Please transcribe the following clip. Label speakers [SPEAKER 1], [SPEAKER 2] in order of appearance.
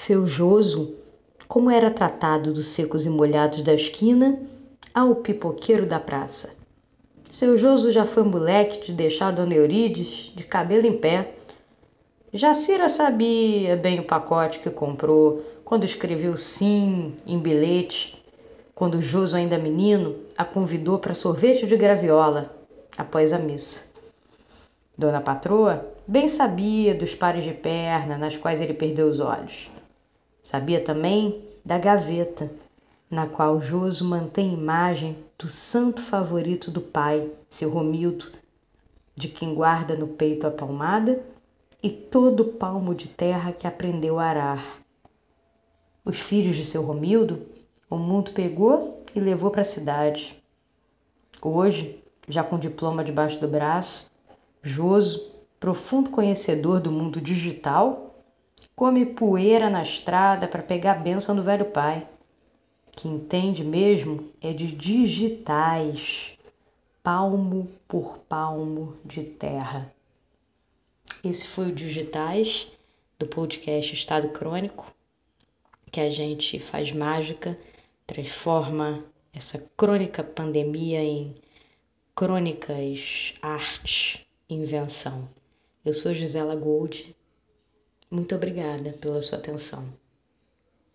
[SPEAKER 1] Seu Joso, como era tratado dos secos e molhados da esquina ao pipoqueiro da praça. Seu Joso já foi moleque de deixar Dona Eurides de cabelo em pé. Jacira sabia bem o pacote que comprou quando escreveu sim em bilhete, quando Joso, ainda menino, a convidou para sorvete de graviola após a missa. Dona Patroa bem sabia dos pares de perna nas quais ele perdeu os olhos. Sabia também da gaveta, na qual Joso mantém imagem do santo favorito do pai, seu Romildo, de quem guarda no peito a palmada e todo o palmo de terra que aprendeu a arar. Os filhos de seu Romildo, o mundo pegou e levou para a cidade. Hoje, já com diploma debaixo do braço, Joso, profundo conhecedor do mundo digital, come poeira na estrada para pegar a benção do velho pai que entende mesmo é de digitais, palmo por palmo de terra. Esse foi o Digitais do podcast Estado Crônico, que a gente faz mágica, transforma essa crônica pandemia em crônicas, arte, invenção. Eu sou Gisela Gold. Muito obrigada pela sua atenção.